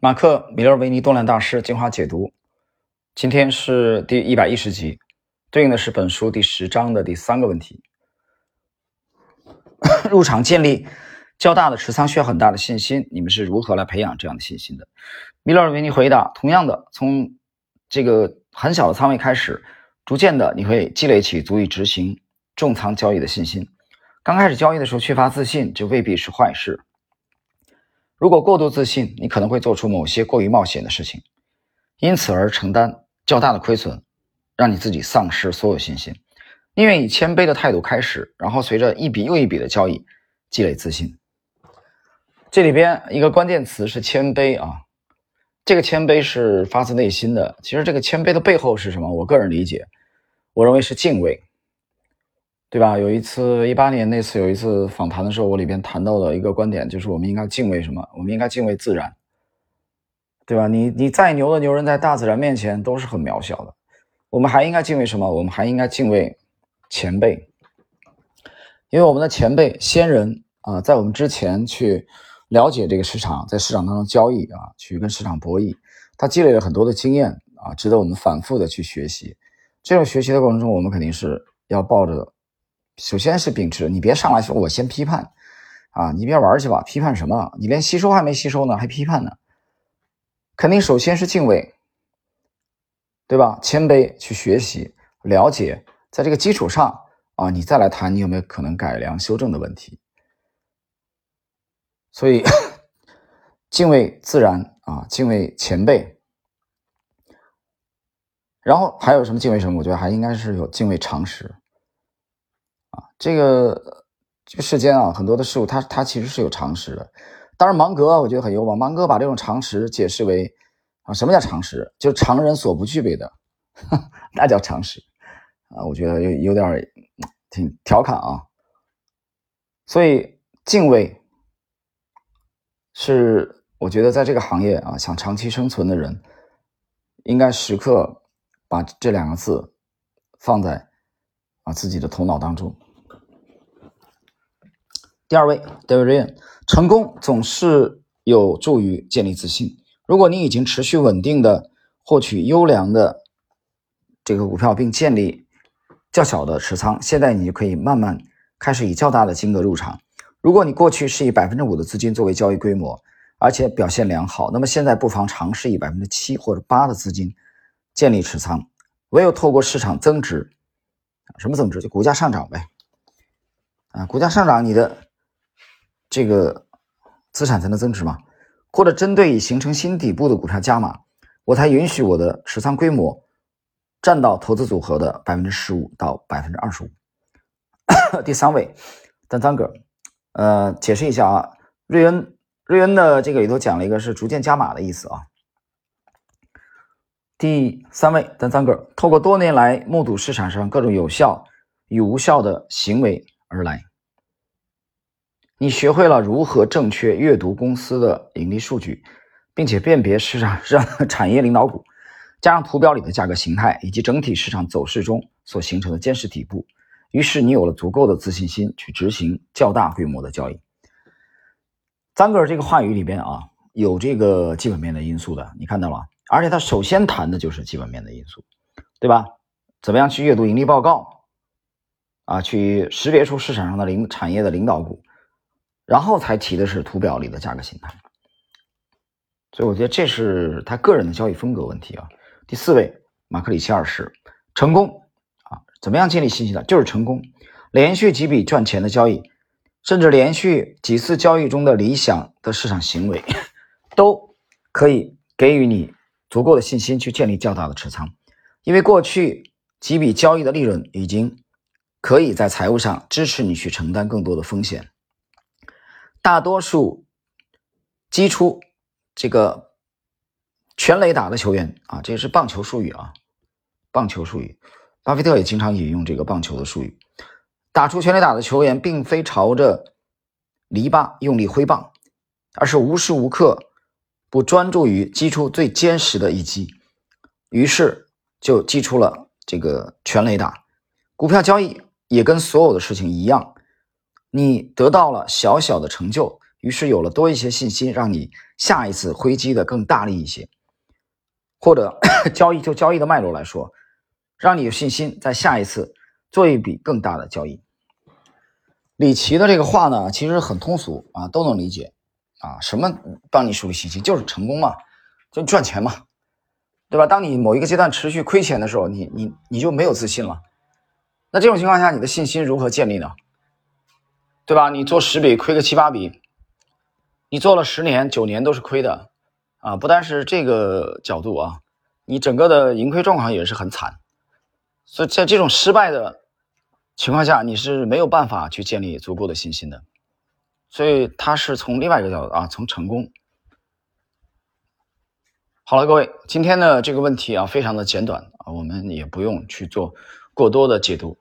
马克·米勒维尼动量大师精华解读，今天是第一百一十集，对应的是本书第十章的第三个问题。入场建立较大的持仓需要很大的信心，你们是如何来培养这样的信心的？米勒维尼回答：同样的，从这个很小的仓位开始，逐渐的你会积累起足以执行重仓交易的信心。刚开始交易的时候缺乏自信，这未必是坏事。如果过度自信，你可能会做出某些过于冒险的事情，因此而承担较大的亏损，让你自己丧失所有信心。宁愿以谦卑的态度开始，然后随着一笔又一笔的交易积累自信。这里边一个关键词是谦卑啊，这个谦卑是发自内心的。其实这个谦卑的背后是什么？我个人理解，我认为是敬畏。对吧？有一次，一八年那次有一次访谈的时候，我里边谈到的一个观点就是，我们应该敬畏什么？我们应该敬畏自然，对吧？你你再牛的牛人，在大自然面前都是很渺小的。我们还应该敬畏什么？我们还应该敬畏前辈，因为我们的前辈先人啊，在我们之前去了解这个市场，在市场当中交易啊，去跟市场博弈，他积累了很多的经验啊，值得我们反复的去学习。这种学习的过程中，我们肯定是要抱着。首先是秉持，你别上来说我先批判，啊，你别玩去吧，批判什么？你连吸收还没吸收呢，还批判呢？肯定首先是敬畏，对吧？谦卑去学习、了解，在这个基础上啊，你再来谈你有没有可能改良、修正的问题。所以，敬畏自然啊，敬畏前辈，然后还有什么敬畏什么？我觉得还应该是有敬畏常识。这个这个世间啊，很多的事物，它它其实是有常识的。当然，芒格我觉得很幽默。芒格把这种常识解释为啊，什么叫常识？就是常人所不具备的，那叫常识啊。我觉得有有点挺调侃啊。所以敬畏是我觉得在这个行业啊，想长期生存的人，应该时刻把这两个字放在啊自己的头脑当中。第二位，David Ryan，成功总是有助于建立自信。如果你已经持续稳定的获取优良的这个股票，并建立较小的持仓，现在你就可以慢慢开始以较大的金额入场。如果你过去是以百分之五的资金作为交易规模，而且表现良好，那么现在不妨尝试以百分之七或者八的资金建立持仓。唯有透过市场增值，什么增值？就股价上涨呗。啊，股价上涨，你的。这个资产才能增值嘛？或者针对已形成新底部的股票加码，我才允许我的持仓规模占到投资组合的百分之十五到百分之二十五。第三位，丹桑格，呃，解释一下啊，瑞恩，瑞恩的这个里头讲了一个是逐渐加码的意思啊。第三位，丹桑格，透过多年来目睹市场上各种有效与无效的行为而来。你学会了如何正确阅读公司的盈利数据，并且辨别市场上的产业领导股，加上图表里的价格形态以及整体市场走势中所形成的坚实底部，于是你有了足够的自信心去执行较大规模的交易。张格尔这个话语里边啊，有这个基本面的因素的，你看到了，而且他首先谈的就是基本面的因素，对吧？怎么样去阅读盈利报告啊？去识别出市场上的领产业的领导股。然后才提的是图表里的价格形态，所以我觉得这是他个人的交易风格问题啊。第四位，马克里奇二世，成功啊，怎么样建立信心的？就是成功，连续几笔赚钱的交易，甚至连续几次交易中的理想的市场行为，都可以给予你足够的信心去建立较大的持仓，因为过去几笔交易的利润已经可以在财务上支持你去承担更多的风险。大多数击出这个全垒打的球员啊，这是棒球术语啊，棒球术语。巴菲特也经常引用这个棒球的术语。打出全垒打的球员，并非朝着篱笆用力挥棒，而是无时无刻不专注于击出最坚实的一击，于是就击出了这个全垒打。股票交易也跟所有的事情一样。你得到了小小的成就，于是有了多一些信心，让你下一次挥击的更大力一些，或者 交易就交易的脉络来说，让你有信心在下一次做一笔更大的交易。李琦的这个话呢，其实很通俗啊，都能理解啊。什么帮你树立信心？就是成功嘛，就赚钱嘛，对吧？当你某一个阶段持续亏钱的时候，你你你就没有自信了。那这种情况下，你的信心如何建立呢？对吧？你做十笔亏个七八笔。你做了十年、九年都是亏的，啊，不单是这个角度啊，你整个的盈亏状况也是很惨，所以在这种失败的情况下，你是没有办法去建立足够的信心的，所以他是从另外一个角度啊，从成功。好了，各位，今天的这个问题啊，非常的简短啊，我们也不用去做过多的解读